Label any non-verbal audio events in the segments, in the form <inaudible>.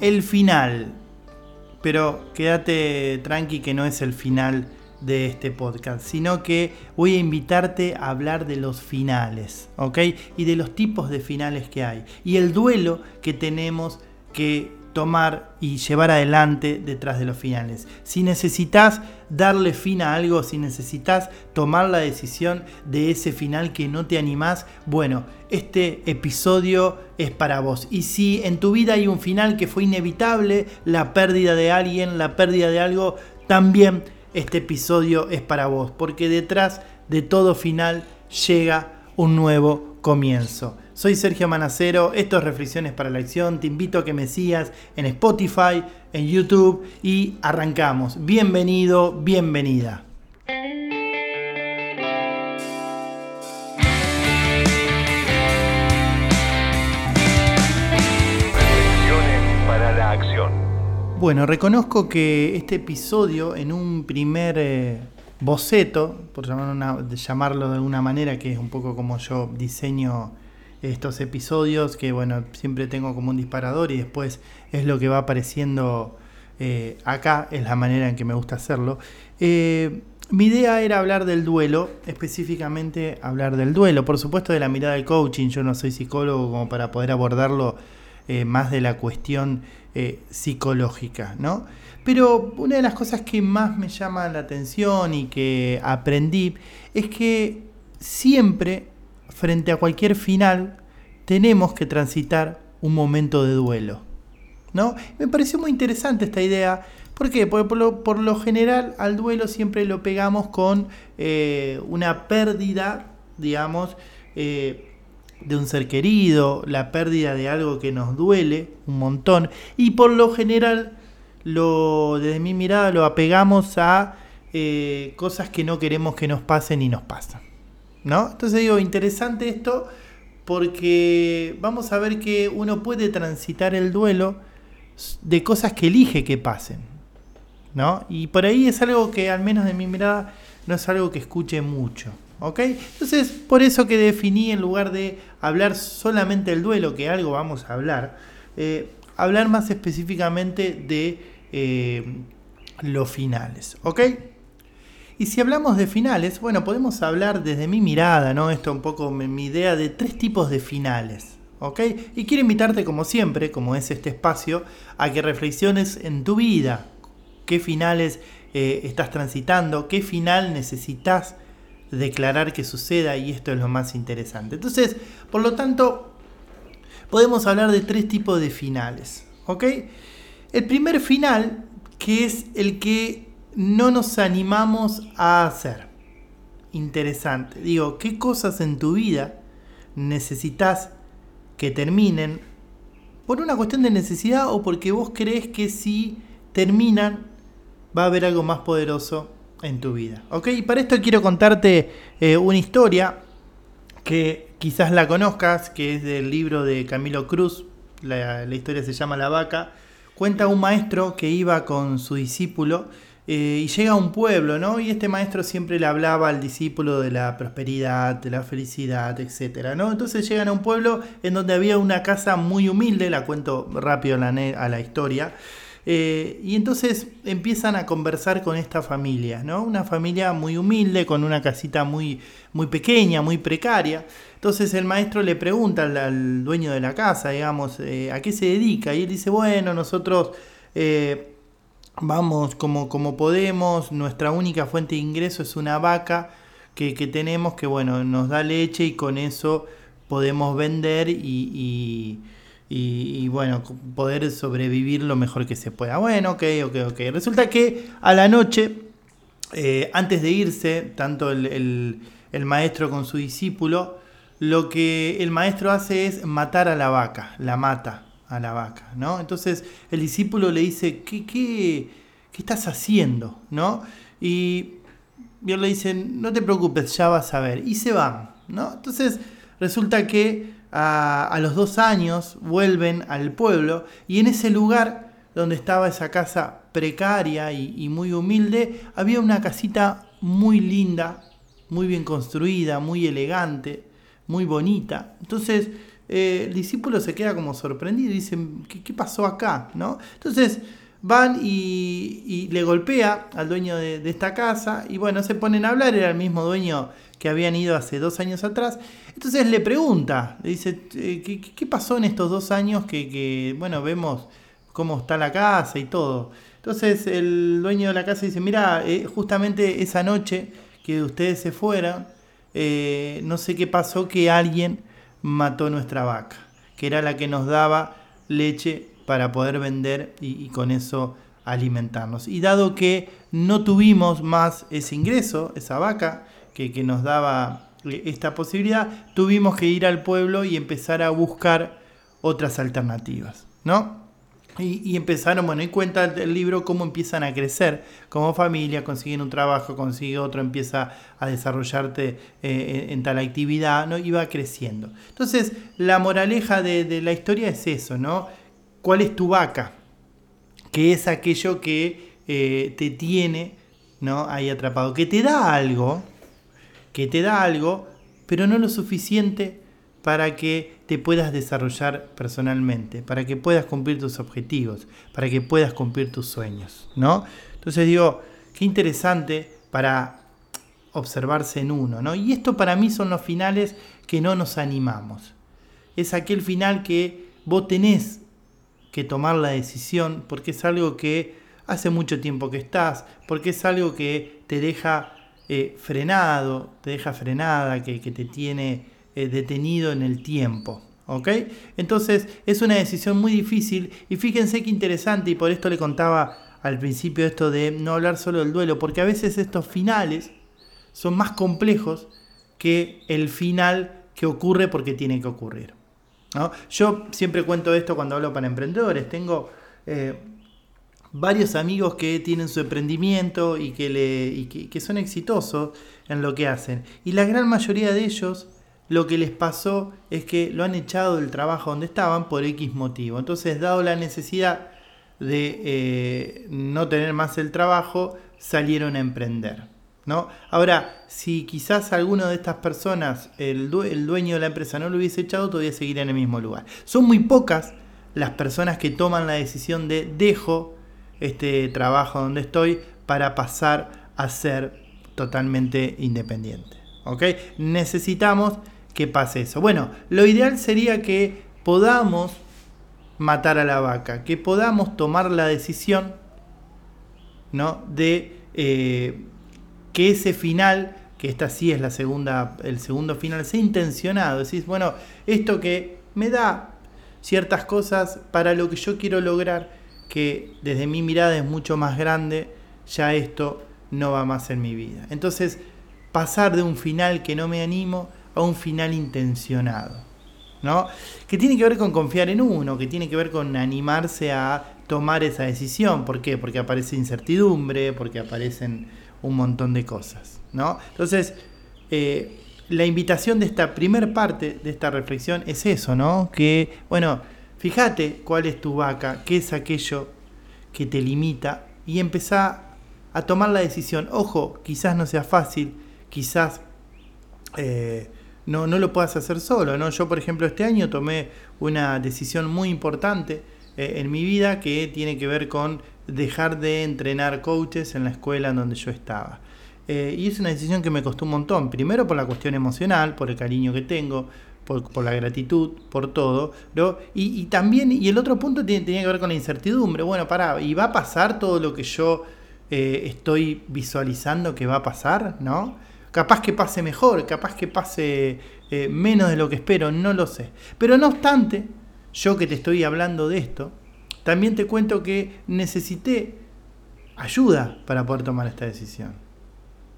el final. Pero quédate tranqui que no es el final de este podcast, sino que voy a invitarte a hablar de los finales, ¿ok? Y de los tipos de finales que hay. Y el duelo que tenemos que tomar y llevar adelante detrás de los finales. Si necesitas darle fin a algo, si necesitas tomar la decisión de ese final que no te animás, bueno, este episodio es para vos. Y si en tu vida hay un final que fue inevitable, la pérdida de alguien, la pérdida de algo, también este episodio es para vos, porque detrás de todo final llega un nuevo comienzo. Soy Sergio Manacero, esto es Reflexiones para la Acción, te invito a que me sigas en Spotify, en YouTube y arrancamos. Bienvenido, bienvenida. Reflexiones para la acción. Bueno, reconozco que este episodio en un primer eh, boceto, por llamar una- de llamarlo de alguna manera, que es un poco como yo diseño estos episodios, que bueno, siempre tengo como un disparador y después es lo que va apareciendo eh, acá, es la manera en que me gusta hacerlo. Eh, mi idea era hablar del duelo, específicamente hablar del duelo, por supuesto de la mirada del coaching, yo no soy psicólogo como para poder abordarlo eh, más de la cuestión psicológica, ¿no? Pero una de las cosas que más me llama la atención y que aprendí es que siempre, frente a cualquier final, tenemos que transitar un momento de duelo. ¿no? Me pareció muy interesante esta idea. ¿Por qué? Porque por lo, general al duelo siempre lo pegamos con eh, una pérdida, digamos, eh, de un ser querido, la pérdida de algo que nos duele un montón. Y por lo general, lo, desde mi mirada, lo apegamos a eh, cosas que no queremos que nos pasen y nos pasan. ¿No? Entonces digo, interesante esto porque vamos a ver que uno puede transitar el duelo de cosas que elige que pasen. ¿no? Y por ahí es algo que, al menos de mi mirada, no es algo que escuche mucho. ¿Ok? Entonces, por eso que definí, en lugar de hablar solamente del duelo, que algo vamos a hablar, eh, hablar más específicamente de eh, los finales. ¿Ok? Y si hablamos de finales, bueno, podemos hablar desde mi mirada, ¿no? Esto un poco mi, idea de tres tipos de finales. ¿Ok? Y quiero invitarte, como siempre, como es este espacio, a que reflexiones en tu vida. ¿Qué finales eh, estás transitando? ¿Qué final necesitas declarar que suceda? Y esto es lo más interesante. Entonces, por lo tanto, podemos hablar de tres tipos de finales. ¿Ok? El primer final, que es el que no nos animamos a hacer. Interesante. Digo, ¿qué cosas en tu vida necesitas que terminen por una cuestión de necesidad o porque vos crees que si terminan va a haber algo más poderoso en tu vida? ¿Ok? Y para esto quiero contarte eh, una historia que quizás la conozcas, que es del libro de Camilo Cruz. La, la historia se llama La vaca. Cuenta un maestro que iba con su discípulo eh, y llega a un pueblo, ¿no? Y este maestro siempre le hablaba al discípulo de la prosperidad, de la felicidad, etcétera, ¿no? Entonces llegan a un pueblo en donde había una casa muy humilde, la cuento rápido a la, historia. eh, y entonces empiezan a conversar con esta familia, ¿no? Una familia muy humilde, con una casita muy, muy pequeña, muy precaria. Entonces el maestro le pregunta al, dueño de la casa, digamos, eh, ¿a qué se dedica? Y él dice, bueno, nosotros vamos como, como podemos, nuestra única fuente de ingreso es una vaca que, que tenemos que, bueno, nos da leche y con eso podemos vender y, y, y- bueno, poder sobrevivir lo mejor que se pueda. Bueno, ok, ok, ok. Resulta que a la noche, eh, antes de irse, tanto el- el maestro con su discípulo, lo que el maestro hace es matar a la vaca, la mata a la vaca, ¿no? Entonces el discípulo le dice, ¿qué, qué, qué estás haciendo? ¿no? Y él le dice, no te preocupes, ya vas a ver. Y se van, ¿no? Entonces resulta que a, a los dos años vuelven al pueblo y en ese lugar donde estaba esa casa precaria y, y muy humilde, había una casita muy linda, muy bien construida, muy elegante, muy bonita. Entonces eh, el discípulo se queda como sorprendido y dice, ¿qué, pasó acá? ¿No? Entonces van y, le golpea al dueño de, esta casa y bueno, se ponen a hablar, era el mismo dueño que habían ido hace dos años atrás. Entonces le pregunta, le dice, eh, ¿qué, pasó en estos dos años que, bueno, vemos cómo está la casa y todo? Entonces el dueño de la casa dice, mira, eh, justamente esa noche que ustedes se fueron, no sé qué pasó, que alguien mató nuestra vaca, que era la que nos daba leche para poder vender y, con eso alimentarnos. Y dado que no tuvimos más ese ingreso, esa vaca que, nos daba eh, esta posibilidad, tuvimos que ir al pueblo y empezar a buscar otras alternativas, ¿no? Y, empezaron, bueno, y cuenta el libro cómo empiezan a crecer como familia, consiguen un trabajo, consigue otro, empieza a desarrollarte eh, en, tal actividad, ¿no? Y va creciendo. Entonces, la moraleja de, la historia es eso, ¿no? ¿Cuál es tu vaca? Que es aquello que eh, te tiene ¿no? ahí atrapado, que te da algo, que te da algo, pero no lo suficiente para que te puedas desarrollar personalmente, para que puedas cumplir tus objetivos, para que puedas cumplir tus sueños, ¿no? Entonces digo, qué interesante para observarse en uno, ¿no? Y esto para mí son los finales que no nos animamos. Es aquel final que vos tenés que tomar la decisión porque es algo que hace mucho tiempo que estás, porque es algo que te deja eh, frenado, te deja frenada, que, te tiene eh, detenido en el tiempo. ¿Ok? Entonces es una decisión muy difícil y fíjense qué interesante y por esto le contaba al principio esto de no hablar solo del duelo, porque a veces estos finales son más complejos que el final que ocurre porque tiene que ocurrir. Yo siempre cuento esto cuando hablo para emprendedores. Tengo eh, varios amigos que tienen su emprendimiento y, que, le, que, son exitosos en lo que hacen. Y la gran mayoría de ellos lo que les pasó es que lo han echado del trabajo donde estaban por X motivo. Entonces, dado la necesidad de eh, no tener más el trabajo, salieron a emprender. Ahora, si quizás alguno de estas personas, el, dueño de la empresa no lo hubiese echado, todavía seguiría en el mismo lugar. Son muy pocas las personas que toman la decisión de dejo este trabajo donde estoy para pasar a ser totalmente independiente. Necesitamos que pase eso. Bueno, lo ideal sería que podamos matar a la vaca, que podamos tomar la decisión ¿no? de eh, que ese final, que esta sí es la segunda, el segundo final, sea intencionado. Decís, bueno, esto que me da ciertas cosas para lo que yo quiero lograr, que desde mi mirada es mucho más grande, ya esto no va más en mi vida. Entonces, pasar de un final que no me animo a un final intencionado. ¿no? Que tiene que ver con confiar en uno, que tiene que ver con animarse a tomar esa decisión. ¿Por qué? Porque aparece incertidumbre, porque aparecen un montón de cosas. ¿no? Entonces, eh, la invitación de esta primer parte de esta reflexión es eso, ¿no? Que, bueno, fíjate cuál es tu vaca, qué es aquello que te limita y empezá a tomar la decisión. Ojo, quizás no sea fácil, quizás eh, no, no, lo puedas hacer solo, ¿no? Yo, por ejemplo, este año tomé una decisión muy importante eh, en mi vida que tiene que ver con dejar de entrenar coaches en la escuela en donde yo estaba. Eh, y es una decisión que me costó un montón. Primero por la cuestión emocional, por el cariño que tengo, por, la gratitud, por todo. ¿no? Y, también, y el otro punto tiene, tenía que ver con la incertidumbre. Bueno, para ¿y va a pasar todo lo que yo eh, estoy visualizando que va a pasar? ¿No? Capaz que pase mejor, capaz que pase eh, menos de lo que espero, no lo sé. Pero no obstante, yo que te estoy hablando de esto, también te cuento que necesité ayuda para poder tomar esta decisión.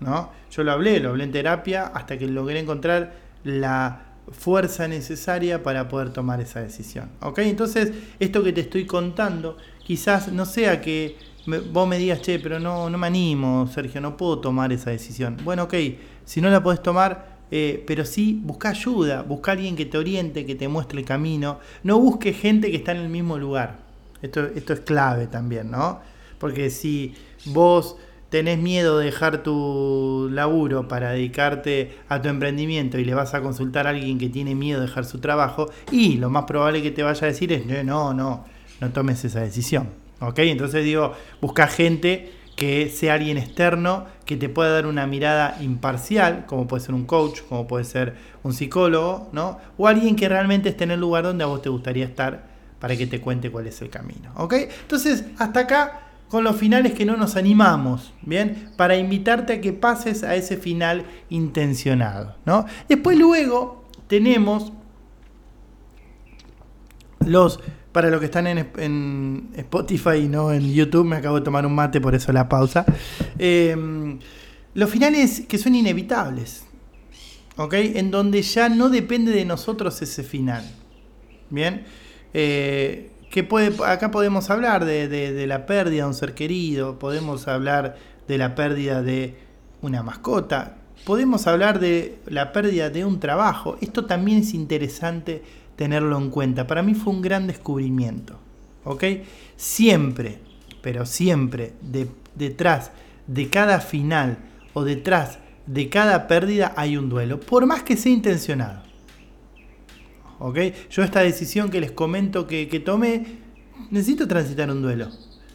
¿no? Yo lo hablé, lo hablé en terapia hasta que logré encontrar la fuerza necesaria para poder tomar esa decisión. ¿ok? Entonces, esto que te estoy contando, quizás no sea que vos me digas, che, pero no, no me animo, Sergio, no puedo tomar esa decisión. Bueno, ok, si no la podés tomar, eh, pero sí busca ayuda, busca alguien que te oriente, que te muestre el camino. No busque gente que está en el mismo lugar. Esto, esto es clave también, ¿no? Porque si vos tenés miedo de dejar tu laburo para dedicarte a tu emprendimiento y le vas a consultar a alguien que tiene miedo de dejar su trabajo, y lo más probable que te vaya a decir es, no, no, no tomes esa decisión. ¿Ok? Entonces digo, busca gente que sea alguien externo que te pueda dar una mirada imparcial, como puede ser un coach, como puede ser un psicólogo, ¿no? O alguien que realmente esté en el lugar donde a vos te gustaría estar para que te cuente cuál es el camino, ¿ok? Entonces, hasta acá con los finales que no nos animamos, ¿bien? Para invitarte a que pases a ese final intencionado, ¿no? Después luego tenemos los, para los que están en, Spotify y no en YouTube, me acabo de tomar un mate, por eso la pausa, em, los finales que son inevitables, ¿ok? En donde ya no depende de nosotros ese final, ¿bien? Eh, que puede, acá podemos hablar de, la pérdida de un ser querido, podemos hablar de la pérdida de una mascota, podemos hablar de la pérdida de un trabajo. Esto también es interesante tenerlo en cuenta. Para mí fue un gran descubrimiento. ¿Ok? Siempre, pero siempre, detrás de cada final o detrás de cada pérdida hay un duelo, por más que sea intencionado. Yo esta decisión que les comento que, tomé, necesito transitar un duelo.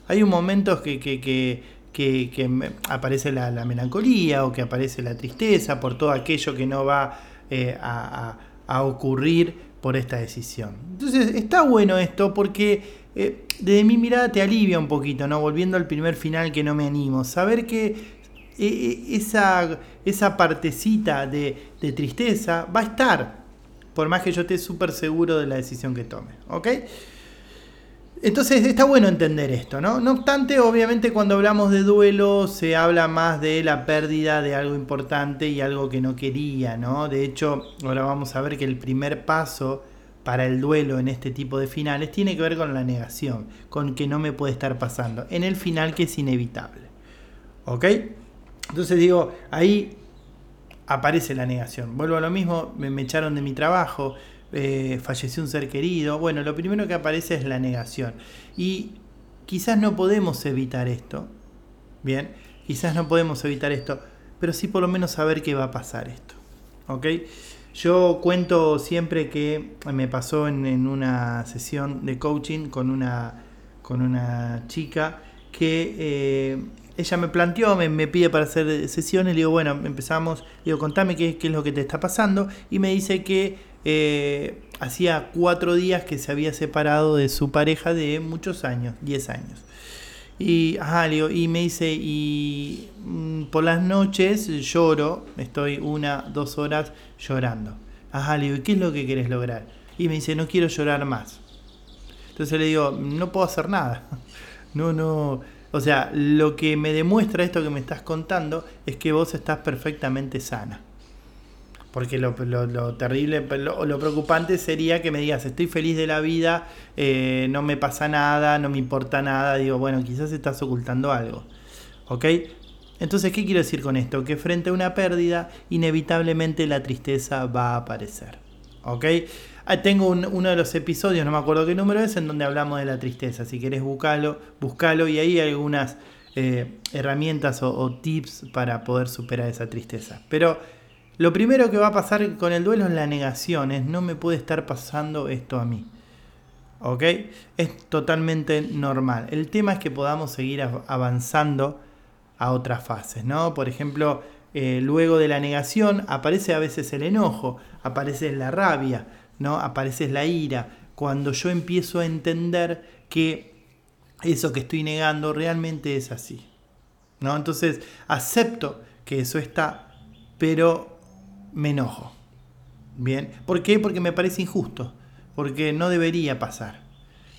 Hay un momento que, que, aparece la, melancolía o que aparece la tristeza por todo aquello que no va eh, a, ocurrir por esta decisión. Entonces está bueno esto porque eh, desde mi mirada te alivia un poquito, ¿no? Volviendo al primer final que no me animo. Saber que eh, esa, esa partecita de, de tristeza va a estar por más que yo esté súper seguro de la decisión que tome. ¿Ok? Entonces está bueno entender esto, ¿no? No obstante, obviamente cuando hablamos de duelo se habla más de la pérdida de algo importante y algo que no quería, ¿no? De hecho, ahora vamos a ver que el primer paso para el duelo en este tipo de finales tiene que ver con la negación, con que no me puede estar pasando, en el final que es inevitable. ¿Ok? Entonces digo, ahí aparece la negación. Vuelvo a lo mismo, me, echaron de mi trabajo, eh, falleció un ser querido. Bueno, lo primero que aparece es la negación. Y quizás no podemos evitar esto. Bien, quizás no podemos evitar esto, pero sí por lo menos saber que va a pasar esto. ¿Ok? Yo cuento siempre que me pasó en, una sesión de coaching con una, con una chica que eh, ella me planteó, me, pide para hacer sesiones, le digo, bueno, empezamos, digo, contame qué, es lo que te está pasando, y me dice que eh, hacía cuatro días que se había separado de su pareja de muchos años, 10 años. Y, ajá, digo, y me dice, y mm, por las noches lloro, estoy una, dos horas llorando. Ajá, le digo, ¿y qué es lo que quieres lograr? Y me dice, no quiero llorar más. Entonces le digo, no puedo hacer nada. <laughs> No, no, o sea, lo que me demuestra esto que me estás contando es que vos estás perfectamente sana. Porque lo, terrible, lo, lo, preocupante sería que me digas, estoy feliz de la vida, eh, no me pasa nada, no me importa nada. Digo, bueno, quizás estás ocultando algo. ¿Ok? Entonces, ¿qué quiero decir con esto? Que frente a una pérdida, inevitablemente la tristeza va a aparecer. ¿Ok? Ah, tengo uno de los episodios, no me acuerdo qué número es, en donde hablamos de la tristeza. Si querés buscarlo, buscalo y ahí hay algunas eh, herramientas o, tips para poder superar esa tristeza. Pero lo primero que va a pasar con el duelo es la negación, es no me puede estar pasando esto a mí. ¿Ok? Es totalmente normal. El tema es que podamos seguir avanzando a otras fases, ¿no? Por ejemplo, eh, luego de la negación aparece a veces el enojo, aparece la rabia, ¿no? Aparece la ira, cuando yo empiezo a entender que eso que estoy negando realmente es así. ¿no? Entonces acepto que eso está, pero me enojo. ¿Bien? ¿Por qué? Porque me parece injusto, porque no debería pasar.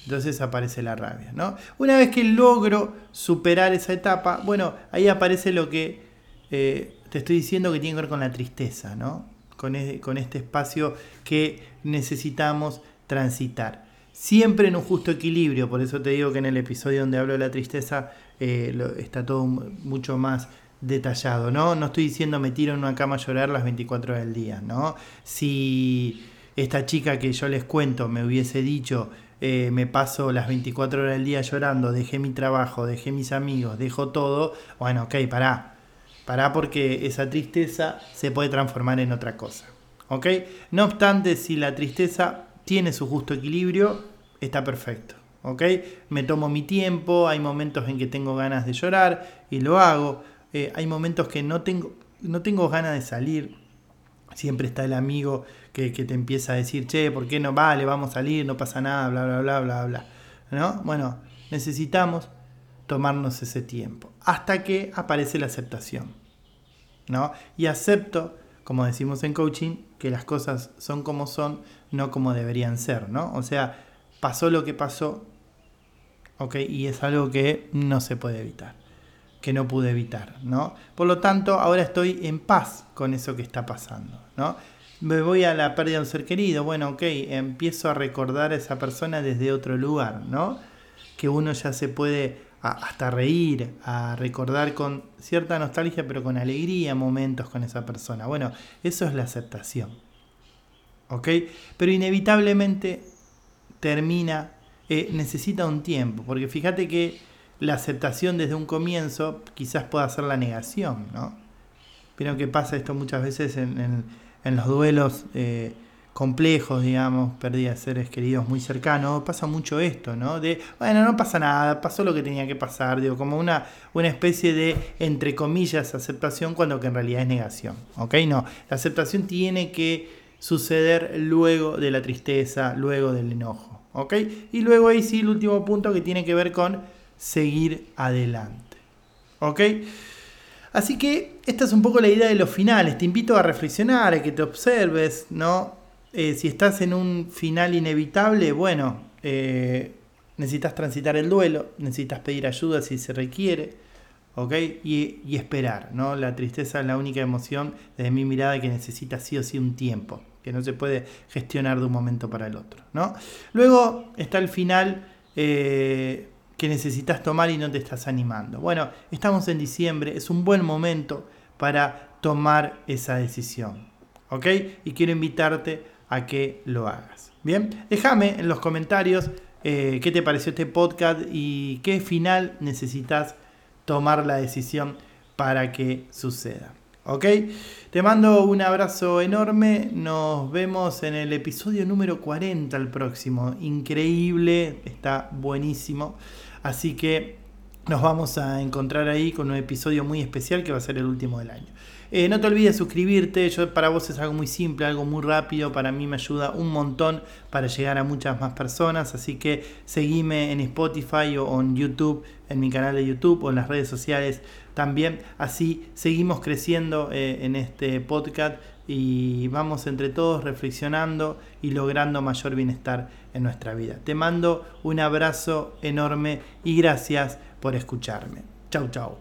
Entonces aparece la rabia, ¿no? Una vez que logro superar esa etapa, bueno, ahí aparece lo que eh, te estoy diciendo que tiene que ver con la tristeza, ¿no? con, este espacio que necesitamos transitar. Siempre en un justo equilibrio, por eso te digo que en el episodio donde hablo de la tristeza eh, está todo mucho más detallado, ¿no? No estoy diciendo me tiro en una cama a llorar las 24 horas del día, ¿no? Si esta chica que yo les cuento me hubiese dicho eh, me paso las 24 horas del día llorando, dejé mi trabajo, dejé mis amigos, dejo todo, bueno, ok, pará. Pará porque esa tristeza se puede transformar en otra cosa. ¿Ok? No obstante, si la tristeza tiene su justo equilibrio, está perfecto. ¿Ok? Me tomo mi tiempo, hay momentos en que tengo ganas de llorar y lo hago. Eh, hay momentos que no tengo, no tengo ganas de salir. Siempre está el amigo que, te empieza a decir, che, ¿por qué no vale? Vamos a salir, no pasa nada, bla, bla, bla, bla, bla. ¿No? Bueno, necesitamos tomarnos ese tiempo hasta que aparece la aceptación. ¿no? Y acepto, como decimos en coaching, que las cosas son como son, no como deberían ser, ¿no? O sea, pasó lo que pasó, ¿ok? Y es algo que no se puede evitar, que no pude evitar, ¿no? Por lo tanto, ahora estoy en paz con eso que está pasando, ¿no? Me voy a la pérdida de un ser querido, bueno, ok, empiezo a recordar a esa persona desde otro lugar, ¿no? Que uno ya se puede hasta reír, a recordar con cierta nostalgia, pero con alegría momentos con esa persona. Bueno, eso es la aceptación. ¿Ok? Pero inevitablemente termina, eh, necesita un tiempo, porque fíjate que la aceptación desde un comienzo quizás pueda ser la negación, ¿no? Pero que pasa esto muchas veces en, los duelos. Eh, complejos, digamos, pérdida de seres queridos muy cercanos, pasa mucho esto, ¿no? De, bueno, no pasa nada, pasó lo que tenía que pasar, digo, como una, una especie de, entre comillas, aceptación cuando que en realidad es negación, ¿ok? No, la aceptación tiene que suceder luego de la tristeza, luego del enojo, ¿ok? Y luego ahí sí el último punto que tiene que ver con seguir adelante, ¿ok? Así que esta es un poco la idea de los finales. Te invito a reflexionar, a que te observes, ¿no? Eh, si estás en un final inevitable, bueno, eh, necesitas transitar el duelo, necesitas pedir ayuda si se requiere, ¿ok? Y, esperar, ¿no? La tristeza es la única emoción, desde mi mirada, que necesita sí o sí un tiempo, que no se puede gestionar de un momento para el otro, ¿no? Luego está el final eh, que necesitas tomar y no te estás animando. Bueno, estamos en diciembre, es un buen momento para tomar esa decisión, ¿ok? Y quiero invitarte a que lo hagas. Bien, déjame en los comentarios eh, qué te pareció este podcast y qué final necesitas tomar la decisión para que suceda. ¿Ok? Te mando un abrazo enorme. Nos vemos en el episodio número 40 el próximo. Increíble, está buenísimo. Así que nos vamos a encontrar ahí con un episodio muy especial que va a ser el último del año. Eh, no te olvides suscribirte, yo, para vos es algo muy simple, algo muy rápido, para mí me ayuda un montón para llegar a muchas más personas, así que seguime en Spotify o en YouTube, en mi canal de YouTube o en las redes sociales también, así seguimos creciendo eh, en este podcast y vamos entre todos reflexionando y logrando mayor bienestar en nuestra vida. Te mando un abrazo enorme y gracias por escucharme. Chau, chau.